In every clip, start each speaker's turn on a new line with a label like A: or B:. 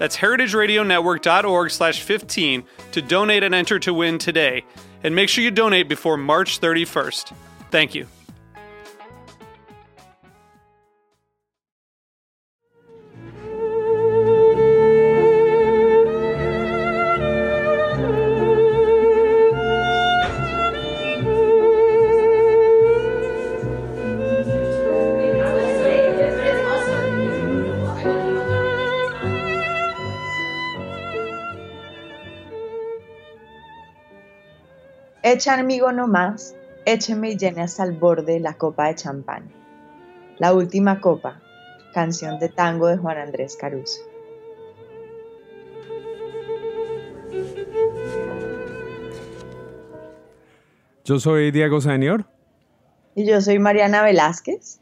A: That's heritageradionetwork.org slash 15 to donate and enter to win today. And make sure you donate before March 31st. Thank you.
B: Amigo no más, écheme y llene hasta el borde la copa de champán. La última copa, canción de tango de Juan Andrés Caruso.
C: Yo soy Diego Senior.
B: Y yo soy Mariana Velázquez.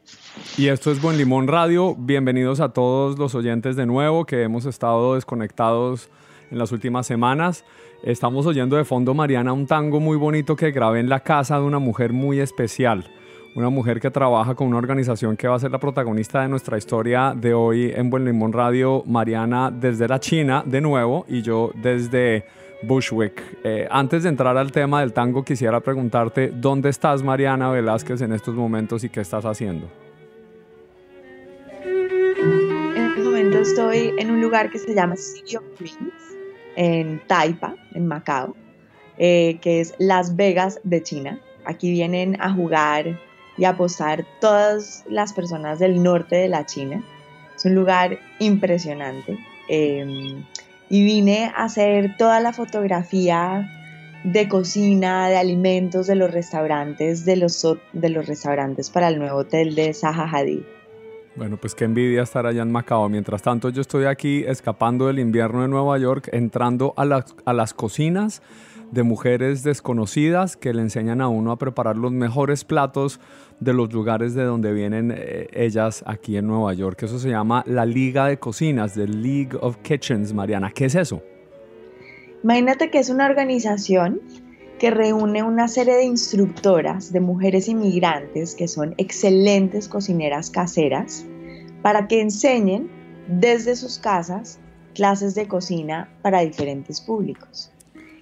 C: Y esto es Buen Limón Radio. Bienvenidos a todos los oyentes de nuevo que hemos estado desconectados en las últimas semanas. Estamos oyendo de fondo, Mariana, un tango muy bonito que grabé en la casa de una mujer muy especial. Una mujer que trabaja con una organización que va a ser la protagonista de nuestra historia de hoy en Buen Limón Radio. Mariana desde la China, de nuevo, y yo desde Bushwick. Eh, antes de entrar al tema del tango, quisiera preguntarte, ¿dónde estás, Mariana Velázquez, en estos momentos y qué estás haciendo?
B: En este momento estoy en un lugar que se llama City of Dreams en Taipa, en Macao, eh, que es Las Vegas de China. Aquí vienen a jugar y a apostar todas las personas del norte de la China. Es un lugar impresionante. Em, y vine a hacer toda la fotografía de cocina, de alimentos de los restaurantes, de los, de los restaurantes para el nuevo hotel de Zaha Hadid.
C: Bueno, pues qué envidia estar allá en Macao. Mientras tanto, yo estoy aquí escapando del invierno de Nueva York, entrando a las, a las cocinas de mujeres desconocidas que le enseñan a uno a preparar los mejores platos de los lugares de donde vienen eh, ellas aquí en Nueva York. Eso se llama la Liga de Cocinas, The League of Kitchens, Mariana. ¿Qué es eso?
B: Imagínate que es una organización que reúne una serie de instructoras de mujeres inmigrantes que son excelentes cocineras caseras para que enseñen desde sus casas clases de cocina para diferentes públicos.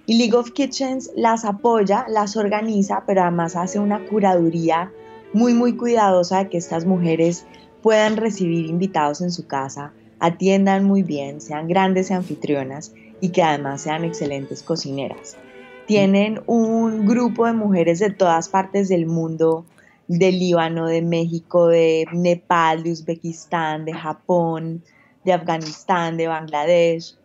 B: Y League of Kitchens las apoya, las organiza, pero además hace una curaduría muy, muy cuidadosa de que estas mujeres puedan recibir invitados en su casa, atiendan muy bien, sean grandes anfitrionas y que además sean excelentes cocineras. Tienen un grupo de mujeres de todas partes del mundo de Líbano, de México, de Nepal, de Uzbekistán, de Japón, de Afganistán, de Bangladesh.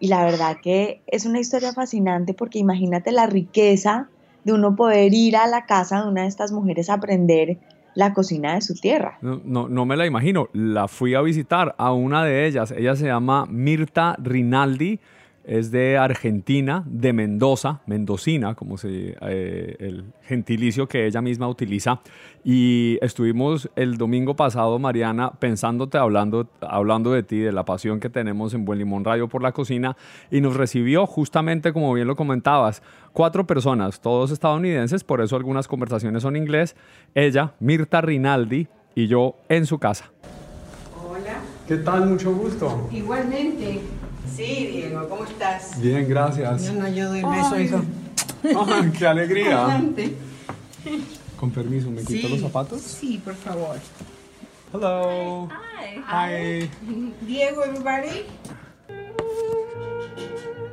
B: Y la verdad que es una historia fascinante porque imagínate la riqueza de uno poder ir a la casa de una de estas mujeres a aprender la cocina de su tierra.
C: No, no, no, me la imagino. La fui a visitar a una de ellas. Ella se llama Mirta Rinaldi es de Argentina, de Mendoza, mendocina, como se, eh, el gentilicio que ella misma utiliza. Y estuvimos el domingo pasado, Mariana, pensándote, hablando, hablando de ti, de la pasión que tenemos en Buen Limón Radio por la cocina, y nos recibió justamente, como bien lo comentabas, cuatro personas, todos estadounidenses, por eso algunas conversaciones son inglés, ella, Mirta Rinaldi, y yo en su casa.
D: Hola.
C: ¿Qué tal? Mucho gusto.
D: Igualmente. Sí, Diego, ¿cómo estás?
C: Bien, gracias.
D: Yo no, yo doy beso, hijo.
C: Ay, ¡Qué alegría!
D: Adelante.
C: Con permiso, ¿me quito
D: Sí.
C: los zapatos?
D: Sí, por favor.
C: Hello. Hi.
D: Diego, everybody.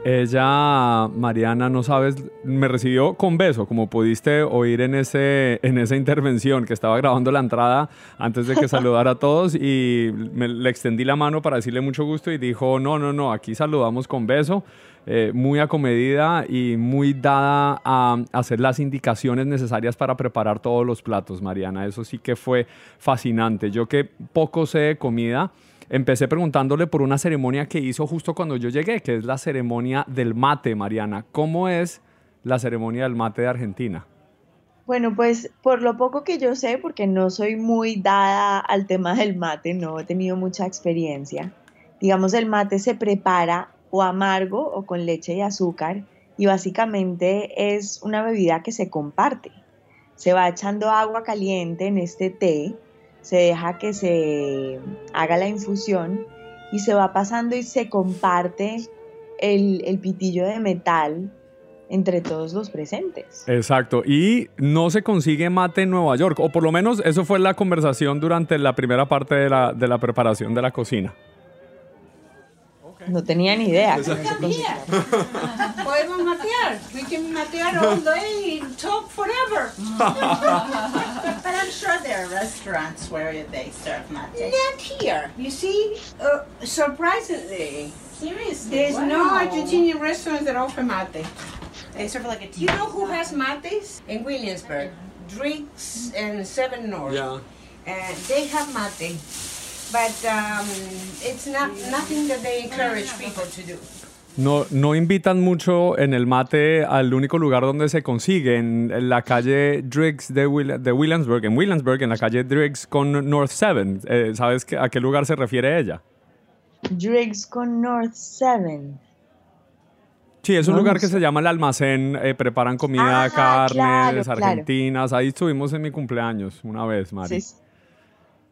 C: Ella, Mariana, no sabes, me recibió con beso, como pudiste oír en, ese, en esa intervención que estaba grabando la entrada antes de que saludara a todos y me, le extendí la mano para decirle mucho gusto y dijo, no, no, no, aquí saludamos con beso. Eh, muy acomedida y muy dada a hacer las indicaciones necesarias para preparar todos los platos, Mariana. Eso sí que fue fascinante. Yo que poco sé de comida, empecé preguntándole por una ceremonia que hizo justo cuando yo llegué, que es la ceremonia del mate, Mariana. ¿Cómo es la ceremonia del mate de Argentina?
B: Bueno, pues por lo poco que yo sé, porque no soy muy dada al tema del mate, no he tenido mucha experiencia. Digamos, el mate se prepara o amargo o con leche y azúcar y básicamente es una bebida que se comparte. Se va echando agua caliente en este té, se deja que se haga la infusión y se va pasando y se comparte el, el pitillo de metal entre todos los presentes.
C: Exacto, y no se consigue mate en Nueva York, o por lo menos eso fue la conversación durante la primera parte de la, de la preparación de la cocina.
B: No tenía ni idea.
E: Can matear all day and talk forever. but I'm sure there are restaurants where they serve mate. Not here. You see, uh, surprisingly, Seriously, there's wow. no Argentinian restaurants that offer mate. They serve like a tea. You know who has mates in Williamsburg? Drinks and Seven North. Yeah. And they have mate.
C: No, no invitan mucho en el mate al único lugar donde se consigue, en la calle Driggs de, de Williamsburg, en Williamsburg, en la calle Driggs con North 7. Eh, ¿Sabes a qué lugar se refiere ella?
B: Driggs con North 7.
C: Sí, es un lugar que se llama el almacén, eh, preparan comida, carnes argentinas. Ahí estuvimos en mi cumpleaños una vez, Mari. Sí.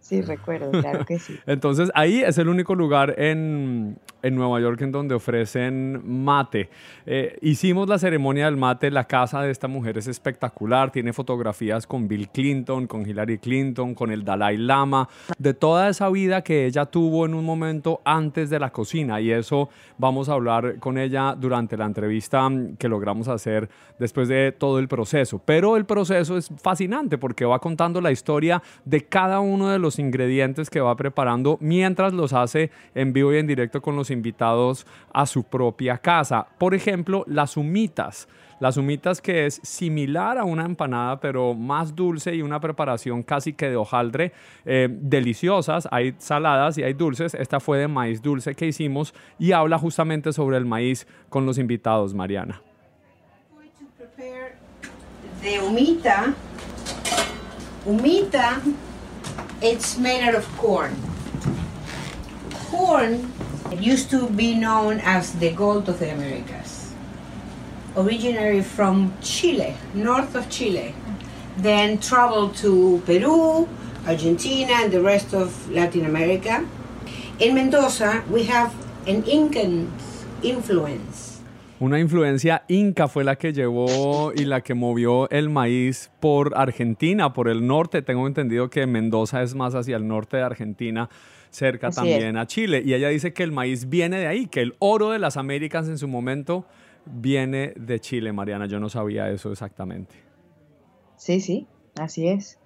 B: Sí, recuerdo, claro que sí.
C: Entonces, ahí es el único lugar en, en Nueva York en donde ofrecen mate. Eh, hicimos la ceremonia del mate, la casa de esta mujer es espectacular, tiene fotografías con Bill Clinton, con Hillary Clinton, con el Dalai Lama, de toda esa vida que ella tuvo en un momento antes de la cocina y eso vamos a hablar con ella durante la entrevista que logramos hacer después de todo el proceso. Pero el proceso es fascinante porque va contando la historia de cada uno de los ingredientes que va preparando mientras los hace en vivo y en directo con los invitados a su propia casa. Por ejemplo, las humitas. Las humitas que es similar a una empanada, pero más dulce y una preparación casi que de hojaldre, eh, deliciosas. Hay saladas y hay dulces. Esta fue de maíz dulce que hicimos y habla justamente sobre el maíz con los invitados, Mariana.
E: De humita, humita It's made out of corn. Corn used to be known as the gold of the Americas. Originally from Chile, north of Chile. Then traveled to Peru, Argentina, and the rest of Latin America. In Mendoza, we have an Incan influence
C: Una influencia inca fue la que llevó y la que movió el maíz por Argentina, por el norte. Tengo entendido que Mendoza es más hacia el norte de Argentina, cerca también a Chile. Y ella dice que el maíz viene de ahí, que el oro de las Américas en su momento viene de Chile, Mariana. Yo no sabía eso exactamente.
B: Sí, sí, así es.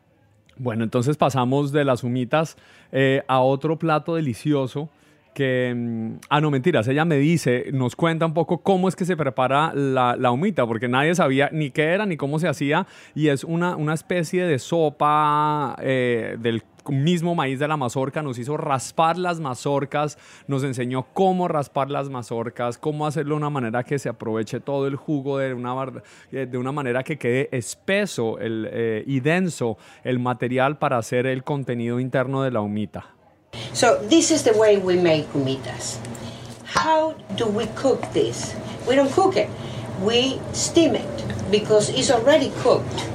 C: Bueno, entonces pasamos de las humitas eh, a otro plato delicioso que, mm, ah, no, mentiras, ella me dice, nos cuenta un poco cómo es que se prepara la, la, humita, porque nadie sabía ni qué era ni cómo se hacía, y es una, una especie de sopa eh, del mismo maíz de la mazorca, nos hizo raspar las mazorcas, nos enseñó cómo raspar las mazorcas, cómo hacerlo de una manera que se aproveche todo el jugo de una, eh, de una manera que quede espeso el, eh, y denso el material para hacer el contenido interno de la humita.
E: So this is the way we make humitas. How do we cook this? We don't cook it. We steam it because it's already cooked.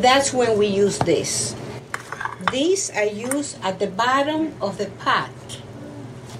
E: That's when we use this. These are used at the bottom of the pot.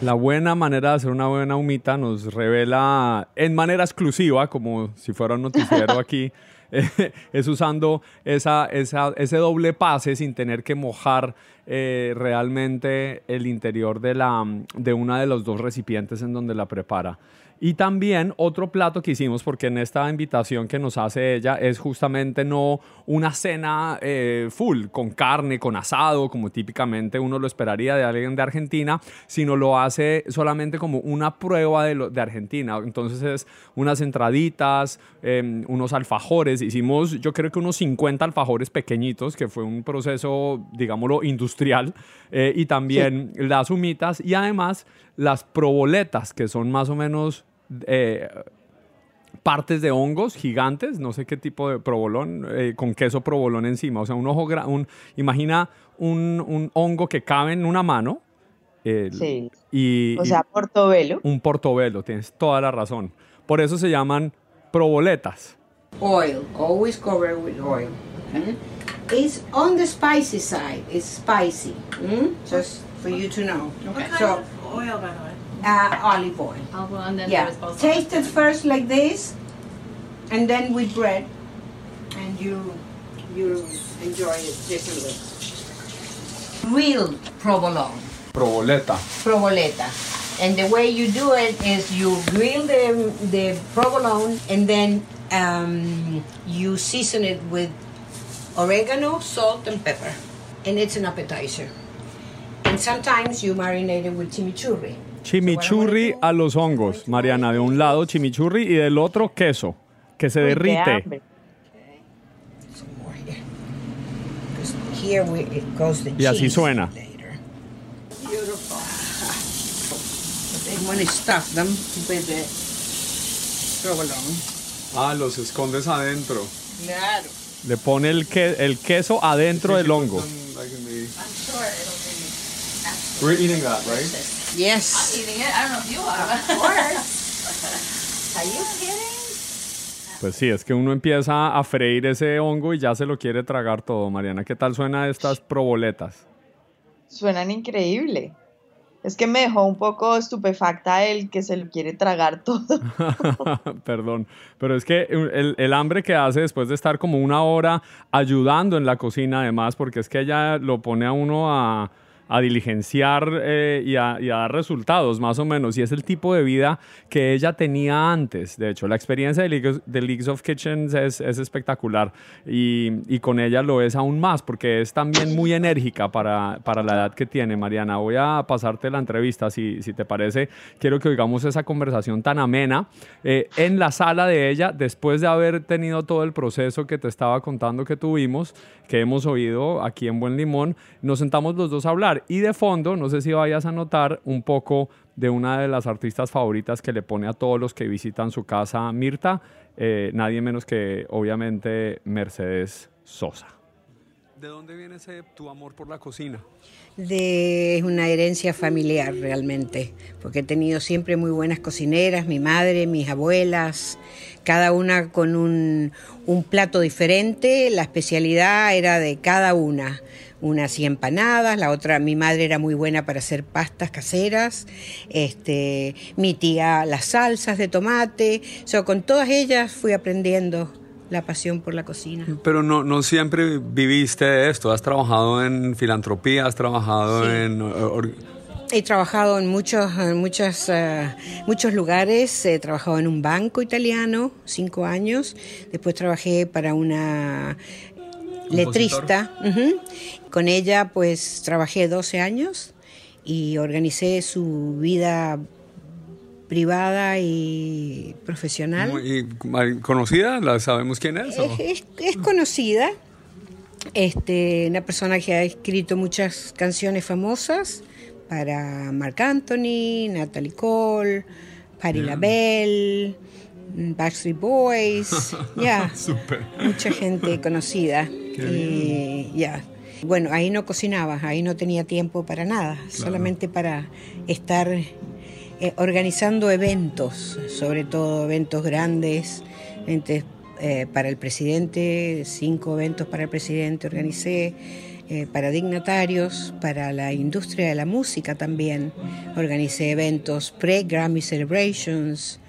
C: La buena manera de hacer una buena humita nos revela en manera exclusiva, como si fuera un noticiero aquí, eh, es usando esa, esa, ese doble pase sin tener que mojar eh, realmente el interior de, la, de una de los dos recipientes en donde la prepara. Y también otro plato que hicimos, porque en esta invitación que nos hace ella es justamente no una cena eh, full, con carne, con asado, como típicamente uno lo esperaría de alguien de Argentina, sino lo hace solamente como una prueba de, de Argentina. Entonces es unas entraditas, em, unos alfajores. Hicimos yo creo que unos 50 alfajores pequeñitos, que fue un proceso, digámoslo, industrial. Eh, y también las humitas y además las proboletas, que son más o menos eh, partes de hongos gigantes, no sé qué tipo de provolón, eh, con queso provolón encima. O sea, un ojo, un, imagina un, un, hongo que cabe en una mano.
B: sí. Y, o sea, portobelo.
C: Un portobelo, tienes toda la razón. Por eso se llaman proboletas.
D: Oil, always covered with oil. It's on the spicy side. It's spicy. Mm? Just for you to know.
F: Okay. so, oil, by the way?
D: Uh, olive oil.
F: Olive oil, and then
D: yeah. Taste it first like this, and then with bread, and you you enjoy it differently. Real provolone.
C: Provoleta.
D: Provoleta. And the way you do it is you grill the, the provolone and then um, you season it with oregano, salt, and pepper. And it's an appetizer. And sometimes you marinate it with chimichurri.
C: Chimichurri a los hongos, Mariana. De un lado chimichurri y del otro queso, que se derrite. Y así suena. Ah, los escondes adentro.
D: Claro.
C: Le pone el, que, el queso adentro del hongo. We're eating that, right?
D: Yes.
F: I'm eating it. I don't know if you are.
D: Of course. Are you kidding?
C: Pues sí, es que uno empieza a freír ese hongo y ya se lo quiere tragar todo. Mariana, ¿qué tal suena estas proboletas?
B: Suenan increíble. Es que me dejó un poco estupefacta el que se lo quiere tragar todo.
C: Perdón, pero es que el, el, hambre que hace después de estar como una hora ayudando en la cocina, además, porque es que ella lo pone a uno a, a diligenciar eh, y, a, dar resultados, más o menos. Y es el tipo de vida que ella tenía antes. De hecho, la experiencia de, Leagues, of Kitchens es, espectacular y, con ella lo es aún más porque es también muy enérgica para, para la edad que tiene. Mariana, voy a pasarte la entrevista, si, si te parece. Quiero que oigamos esa conversación tan amena eh, en la sala de ella, después de haber tenido todo el proceso que te estaba contando que tuvimos, que hemos oído aquí en Buen Limón. Nos sentamos los dos a hablar y de fondo, no sé si vayas a notar un poco de una de las artistas favoritas que le pone a todos los que visitan su casa, Mirta, eh, nadie menos que obviamente Mercedes Sosa. ¿De dónde viene ese tu amor por la cocina?
E: De una herencia familiar realmente, porque he tenido siempre muy buenas cocineras, mi madre, mis abuelas, cada una con un, plato diferente, la especialidad era de cada una una hacía empanadas, la otra, mi madre era muy buena para hacer pastas caseras, este, mi tía las salsas de tomate, o con todas ellas fui aprendiendo la pasión por la cocina.
C: Pero no, no siempre viviste esto, has trabajado en filantropía, has trabajado en...
E: He trabajado en muchos, en muchas, eh, muchos lugares. He trabajado en un banco italiano, cinco años. Después trabajé para una letrista. Con ella pues trabajé 12 años y organicé su vida privada y profesional.
C: ¿Y conocida? ¿La sabemos quién es?
E: Es, conocida. Este, una persona que ha escrito muchas canciones famosas para Marc Anthony, Natalie Cole, Patti LaBelle, Backstreet Boys, ya, mucha gente conocida. Y ya. Bueno, ahí no cocinaba, ahí no tenía tiempo para nada, solamente para estar eh, organizando eventos, sobre todo eventos grandes, eh, para el presidente, cinco eventos para el presidente organicé, eh, para dignatarios, para la industria de la música también. Organicé eventos pre-Grammy Celebrations.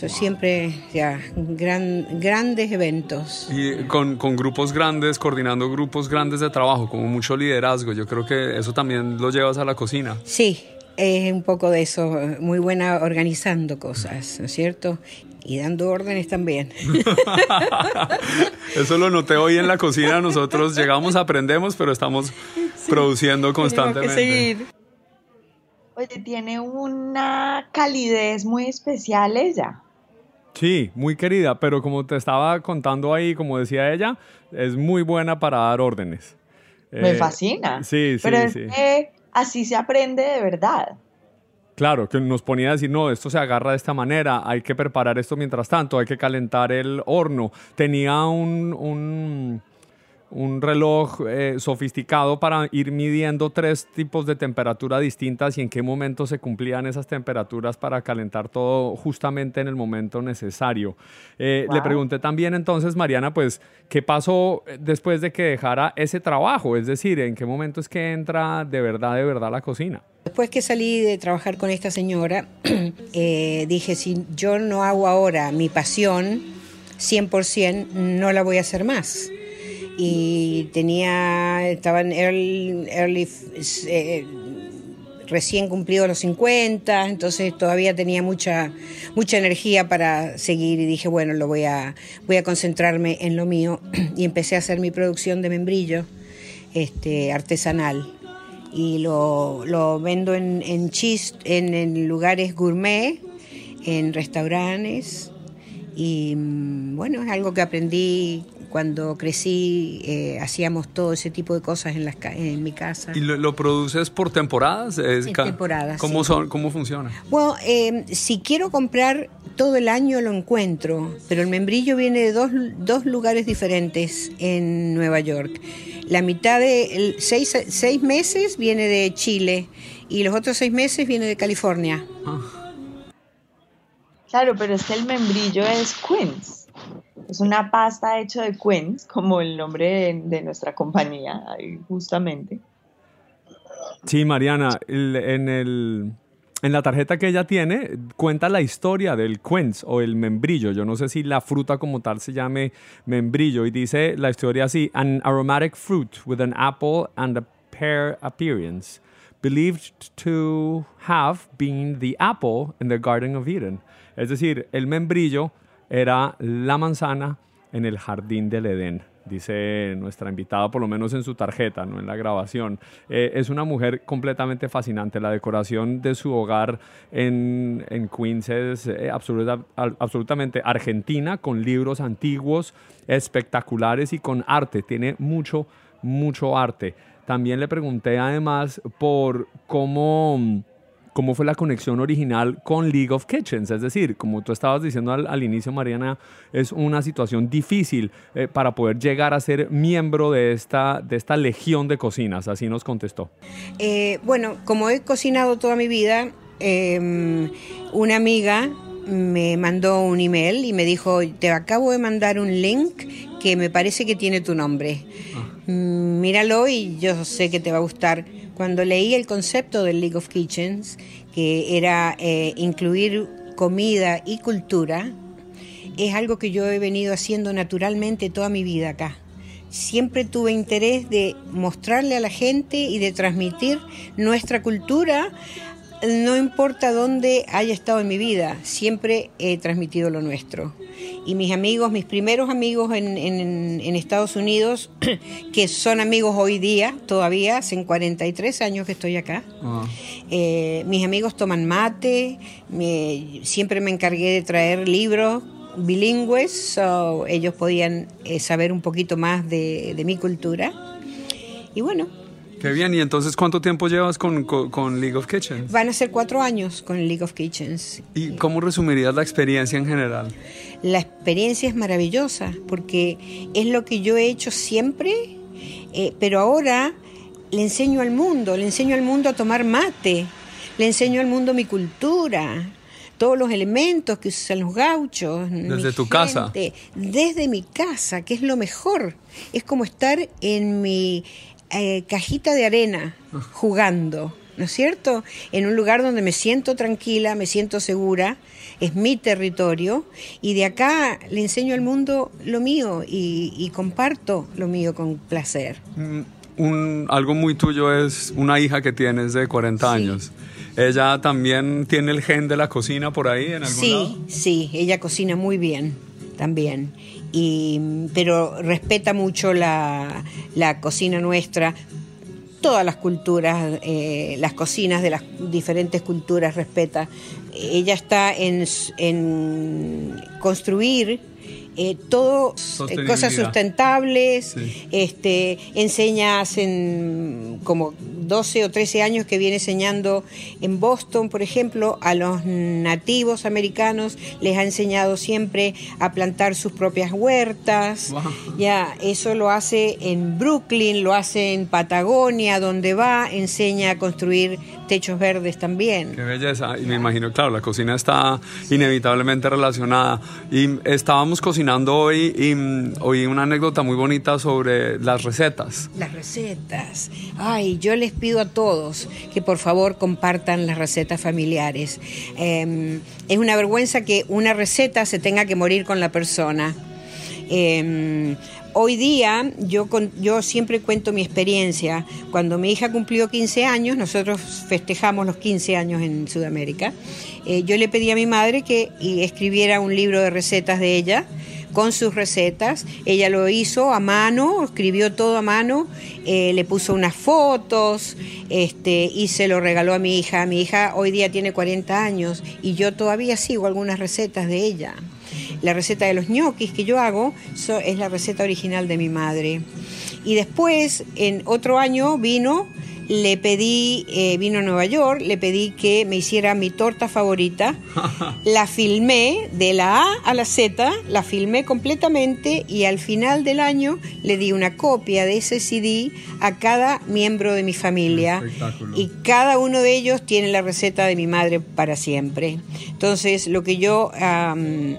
E: Yo siempre, ya, gran, grandes eventos.
C: Y con, con grupos grandes, coordinando grupos grandes de trabajo, como mucho liderazgo. Yo creo que eso también lo llevas a la cocina.
E: Sí, es un poco de eso, muy buena organizando cosas, ¿no es cierto? Y dando órdenes también.
C: Eso lo noté hoy en la cocina. Nosotros llegamos, aprendemos, pero estamos produciendo constantemente.
E: Tenemos que seguir.
B: Oye, tiene una calidez muy especial ella.
C: Sí, muy querida, pero como te estaba contando ahí, como decía ella, es muy buena para dar órdenes.
B: Me
C: Eh,
B: fascina.
C: Sí, sí,
B: Pero es
C: sí.
B: que así se aprende de verdad.
C: Claro, que nos ponía a decir, no, esto se agarra de esta manera, hay que preparar esto mientras tanto, hay que calentar el horno. Tenía un, un, un reloj eh, sofisticado para ir midiendo tres tipos de temperatura distintas y en qué momento se cumplían esas temperaturas para calentar todo justamente en el momento necesario. Eh, Le pregunté también entonces, Mariana, pues, ¿qué pasó después de que dejara ese trabajo? Es decir, ¿en qué momento es que entra de verdad, de verdad la cocina?
E: Después que salí de trabajar con esta señora, eh, dije, si yo no hago ahora mi pasión 100%, no la voy a hacer más. Y tenía, estaba en early, early, eh, recién cumplido los 50, entonces todavía tenía mucha, mucha energía para seguir y dije, bueno, lo voy a, voy a concentrarme en lo mío y empecé a hacer mi producción de membrillo este, artesanal. Y lo, lo vendo en, en, chis- en, en lugares gourmet, en restaurantes. Y mm, bueno, es algo que aprendí cuando crecí, eh, hacíamos todo ese tipo de cosas en, las, ca- en mi casa.
C: ¿Y lo, lo produces por temporadas? Es
E: En
C: ca-
E: temporadas,
C: ¿Cómo,
E: sí.
C: son, ¿Cómo funciona?
E: Bueno, eh, si quiero comprar todo el año lo encuentro, pero el membrillo viene de dos, dos lugares diferentes en Nueva York. La mitad de el- seis, seis meses viene de Chile y los otros seis meses viene de California.
B: Claro, pero es que el membrillo es Queens. Es una pasta hecha de Queens, como el nombre de, de nuestra compañía, justamente.
C: Sí, Mariana, el- en, el, en la tarjeta que ella tiene cuenta la historia del quince o el membrillo. Yo no sé si la fruta como tal se llame membrillo y dice la historia así, an aromatic fruit with an apple and a pear appearance, believed to have been the apple in the Garden of Eden. Es decir, el membrillo era la manzana en el jardín del Edén, dice nuestra invitada, por lo menos en su tarjeta, no en la grabación. Eh, es una mujer completamente fascinante. La decoración de su hogar en, en Queens es eh, absoluta- absolutamente argentina, con libros antiguos, espectaculares y con arte. Tiene mucho, mucho arte. También le pregunté además por cómo cómo fue la conexión original con League of Kitchens. Es decir, como tú estabas diciendo al, al inicio, Mariana, es una situación difícil eh, para poder llegar a ser miembro de esta, de esta legión de cocinas. Así nos contestó.
E: Eh, bueno, como he cocinado toda mi vida, eh, una amiga me mandó un email y me dijo, te acabo de mandar un link que me parece que tiene tu nombre. Mm, Míralo y yo sé que te va a gustar. Cuando leí el concepto del League of Kitchens, que era eh, incluir comida y cultura, es algo que yo he venido haciendo naturalmente toda mi vida acá. Siempre tuve interés de mostrarle a la gente y de transmitir nuestra cultura, no importa dónde haya estado en mi vida, siempre he transmitido lo nuestro. Y mis amigos, mis primeros amigos en, en- en Estados Unidos, que son amigos hoy día, todavía, hacen 43 años que estoy acá, eh, mis amigos toman mate, me- siempre me encargué de traer libros bilingües, so ellos podían eh, saber un poquito más de, de mi cultura. Y bueno,
C: Qué bien. ¿Y entonces cuánto tiempo llevas con, con- con League of Kitchens?
E: van a ser cuatro años con League of Kitchens.
C: ¿Y cómo resumirías la experiencia en general?
E: La experiencia es maravillosa porque es lo que yo he hecho siempre, eh, pero ahora le enseño al mundo, le enseño al mundo a tomar mate, le enseño al mundo mi cultura, todos los elementos que usan los gauchos.
C: Desde tu casa.
E: Desde mi casa, que es lo mejor. Es como estar en mi eh, cajita de arena jugando, ¿no es cierto? En un lugar donde me siento tranquila, me siento segura, es mi territorio y de acá le enseño al mundo lo mío y, y comparto lo mío con placer.
C: Mm, un, algo muy tuyo es una hija que tienes de 40
E: Sí.
C: años. Ella también tiene el gen de la cocina por ahí en algún
E: Sí,
C: lado.
E: sí, ella cocina muy bien también. Y, pero respeta mucho la, la cocina nuestra, todas las culturas, eh, las cocinas de las diferentes culturas respeta. Ella está en, en construir eh, todo eh, cosas sustentables,
C: Sí.
E: este, enseña hace como 12 o 13 años que viene enseñando en Boston, por ejemplo, a los nativos americanos, les ha enseñado siempre a plantar sus propias huertas.
C: Wow.
E: Ya, eso lo hace en Brooklyn, lo hace en Patagonia, donde va, enseña a construir techos verdes también.
C: Qué belleza. Y me imagino, claro, la cocina está inevitablemente relacionada. Y estábamos cocinando hoy y mm, oí una anécdota muy bonita sobre las recetas.
E: Las recetas. Ay, yo les pido a todos que por favor compartan las recetas familiares. Eh, es una vergüenza que una receta se tenga que morir con la persona. Eh, hoy día yo, con- yo siempre cuento mi experiencia. Cuando mi hija cumplió 15 años, nosotros festejamos los 15 años en Sudamérica, eh, yo le pedí a mi madre que escribiera un libro de recetas de ella con sus recetas. Ella lo hizo a mano, escribió todo a mano, eh, le puso unas fotos este, y se lo regaló a mi hija. Mi hija hoy día tiene 40 años y yo todavía sigo algunas recetas de ella. La receta de los ñoquis que yo hago so- es la receta original de mi madre. Y después, en otro año, vino, le pedí, eh, vino a Nueva York, le pedí que me hiciera mi torta favorita. La filmé de la A a la Z, la filmé completamente y al final del año le di una copia de ese CD a cada miembro de mi familia. Y cada uno de ellos tiene la receta de mi madre para siempre. Entonces, lo que yo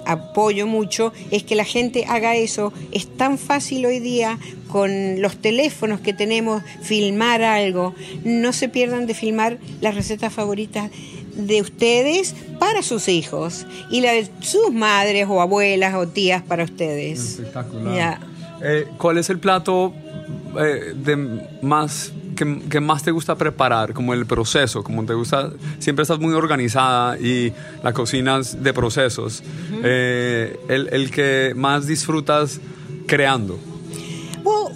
E: apoyo mucho es que la gente haga eso. Es tan fácil hoy día con los teléfonos que tenemos filmar algo. No se pierdan de filmar las recetas favoritas de ustedes para sus hijos y la de sus madres o abuelas o tías para ustedes.
C: Espectacular. Eh, ¿Cuál es el plato eh, de más que, que más te gusta preparar? Como el proceso, como te gusta, siempre estás muy organizada y la cocina es de procesos. Eh, el, el que más disfrutas creando.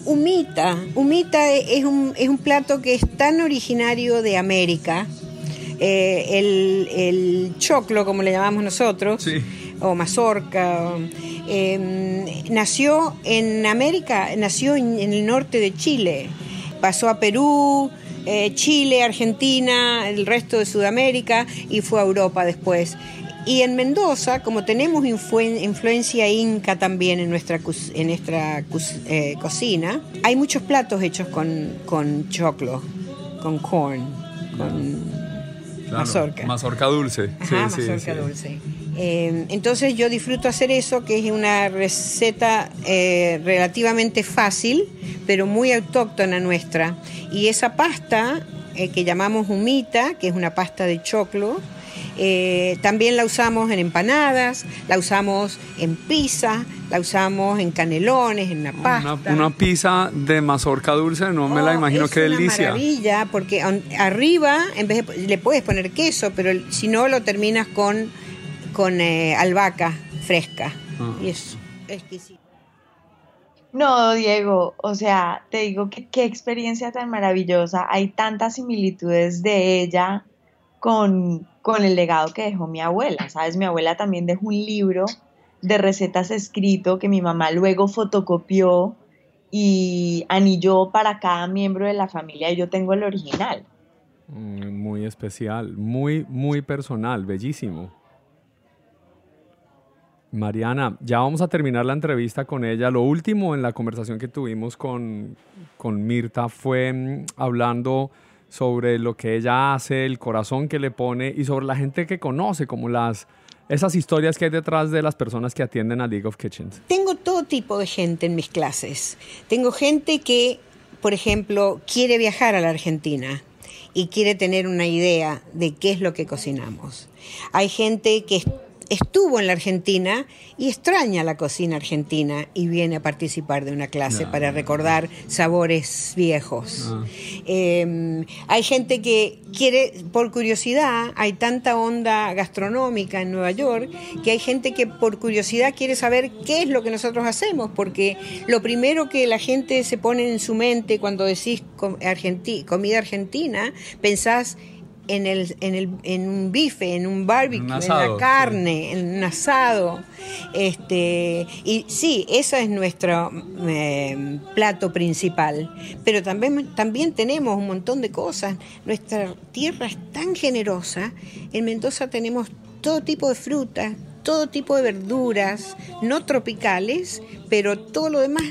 E: Humita. Humita es un, es un plato que es tan originario de América. Eh, el, el choclo, como le llamamos nosotros,
C: Sí.
E: o mazorca, o, eh, nació en América, nació en, en el norte de Chile. Pasó a Perú, eh, Chile, Argentina, el resto de Sudamérica y fue a Europa después. Y en Mendoza, como tenemos influen- influencia inca también en nuestra, en nuestra eh, cocina, hay muchos platos hechos con, con choclo, con corn, con mazorca.
C: Mazorca dulce.
E: Ajá,
C: Sí,
E: mazorca
C: sí.
E: dulce. Eh, entonces yo disfruto hacer eso, que es una receta eh, relativamente fácil, pero muy autóctona nuestra. Y esa pasta eh, que llamamos humita, que es una pasta de choclo, eh, también la usamos en empanadas, la usamos en pizza, la usamos en canelones, en la pasta.
C: Una, una pizza de mazorca dulce, no me la
E: Oh,
C: imagino
E: es
C: qué
E: una
C: delicia.
E: maravilla, porque arriba, en vez de, le puedes poner queso, pero el- si no lo terminas con, con eh, albahaca fresca.
C: Ah.
E: Y es exquisito.
B: No, Diego, o sea, te digo que qué experiencia tan maravillosa. Hay tantas similitudes de ella con, con el legado que dejó mi abuela, ¿sabes? Mi abuela también dejó un libro de recetas escrito que mi mamá luego fotocopió y anilló para cada miembro de la familia y yo tengo el original.
C: Mm, Muy especial, muy, muy personal, bellísimo. Mariana, ya vamos a terminar la entrevista con ella. Lo último en la conversación que tuvimos con, con Mirta fue mm, hablando sobre lo que ella hace, el corazón que le pone y sobre la gente que conoce, como las esas historias que hay detrás de las personas que atienden a League of Kitchens.
E: Tengo todo tipo de gente en mis clases. Tengo gente que por ejemplo, quiere viajar a la Argentina y quiere tener una idea de qué es lo que cocinamos. Hay gente que estuvo en la Argentina y extraña la cocina argentina y viene a participar de una clase para recordar sabores viejos. Ah. Em, hay gente que quiere, por curiosidad, hay tanta onda gastronómica en Nueva York, que hay gente que por curiosidad quiere saber qué es lo que nosotros hacemos, porque lo primero que la gente se pone en su mente cuando decís comida argentina, pensás en, el, en, el, en un bife, en un barbecue, en la carne, en un asado. Este, y sí, ese es nuestro eh, plato principal. Pero también, también tenemos un montón de cosas. Nuestra tierra es tan generosa. En Mendoza tenemos todo tipo de frutas, todo tipo de verduras, no tropicales, pero todo lo demás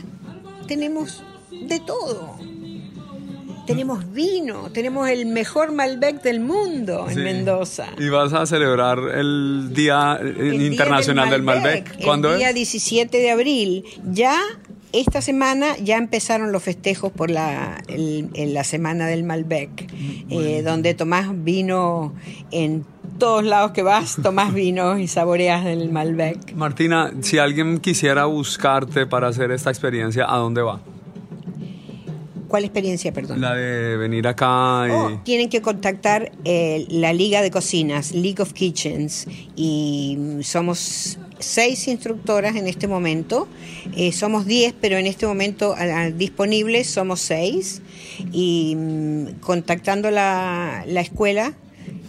E: tenemos de todo tenemos vino, tenemos el mejor Malbec del mundo en Mendoza.
C: Y vas a celebrar el Día Internacional del Malbec.
E: ¿Cuándo el día 17 de abril. Ya esta semana ya empezaron los festejos por la, la semana del Malbec, eh, donde tomás vino en todos lados que vas, tomás vino y saboreas del Malbec.
C: Martina, si alguien quisiera buscarte para hacer esta experiencia, ¿a dónde va?
E: ¿Cuál experiencia, perdón?
C: La de venir acá y...
E: Oh, tienen que contactar eh, la Liga de Cocinas, League of Kitchens, y somos seis instructoras en este momento. Eh, somos diez, pero en este momento disponibles somos seis. Y mm, contactando la, la, escuela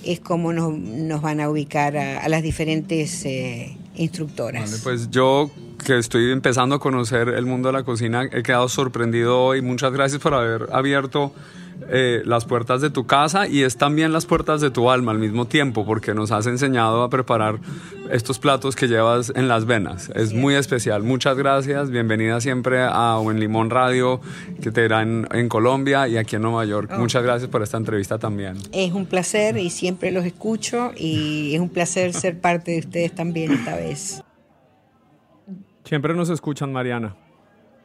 E: es como nos, nos, van a ubicar a, las diferentes eh, instructoras.
C: Vale, pues yo que estoy empezando a conocer el mundo de la cocina, he quedado sorprendido hoy. Muchas gracias por haber abierto eh, las puertas de tu casa y es también las puertas de tu alma al mismo tiempo, porque nos has enseñado a preparar estos platos que llevas en las venas. Es muy especial. Muchas gracias. Bienvenida siempre a Buen Limón Radio, que te dan en Colombia y aquí en Nueva York. Oh. Muchas gracias por esta entrevista también.
E: Es un placer y siempre los escucho y es un placer ser parte de ustedes también esta vez.
C: Siempre nos escuchan, Mariana.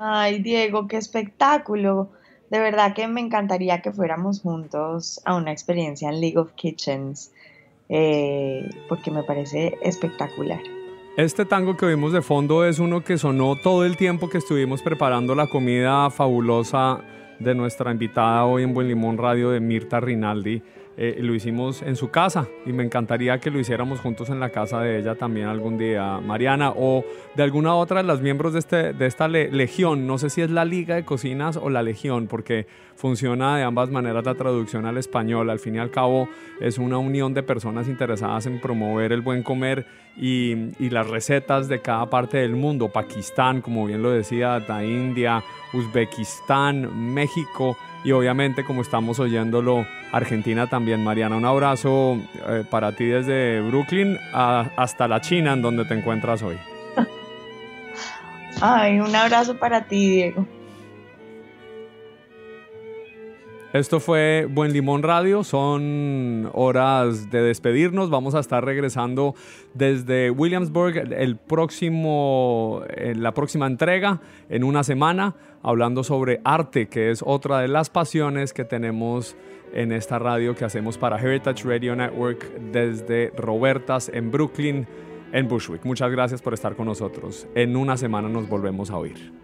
B: Ay, Diego, qué espectáculo. De verdad que me encantaría que fuéramos juntos a una experiencia en League of Kitchens, eh, porque me parece espectacular.
C: Este tango que oímos de fondo es uno que sonó todo el tiempo que estuvimos preparando la comida fabulosa de nuestra invitada hoy en Buen Limón Radio de Mirta Rinaldi. Eh, lo hicimos en su casa y me encantaría que lo hiciéramos juntos en la casa de ella también algún día, Mariana, o de alguna otra de las miembros de, este, de esta legión. No sé si es la Liga de Cocinas o la Legión, porque funciona de ambas maneras la traducción al español. Al fin y al cabo es una unión de personas interesadas en promover el buen comer y, las recetas de cada parte del mundo. Pakistán, como bien lo decía, la India, Uzbekistán, México y obviamente como estamos oyéndolo, Argentina también. Mariana, un abrazo eh, para ti desde Brooklyn hasta la China en donde te encuentras hoy.
B: Ay, un abrazo para ti, Diego.
C: Esto fue Buen Limón Radio, son horas de despedirnos, vamos a estar regresando desde Williamsburg el próximo, en la próxima entrega en una semana, hablando sobre arte, que es otra de las pasiones que tenemos en esta radio que hacemos para Heritage Radio Network desde Robertas en Brooklyn, en Bushwick. Muchas gracias por estar con nosotros. En una semana nos volvemos a oír.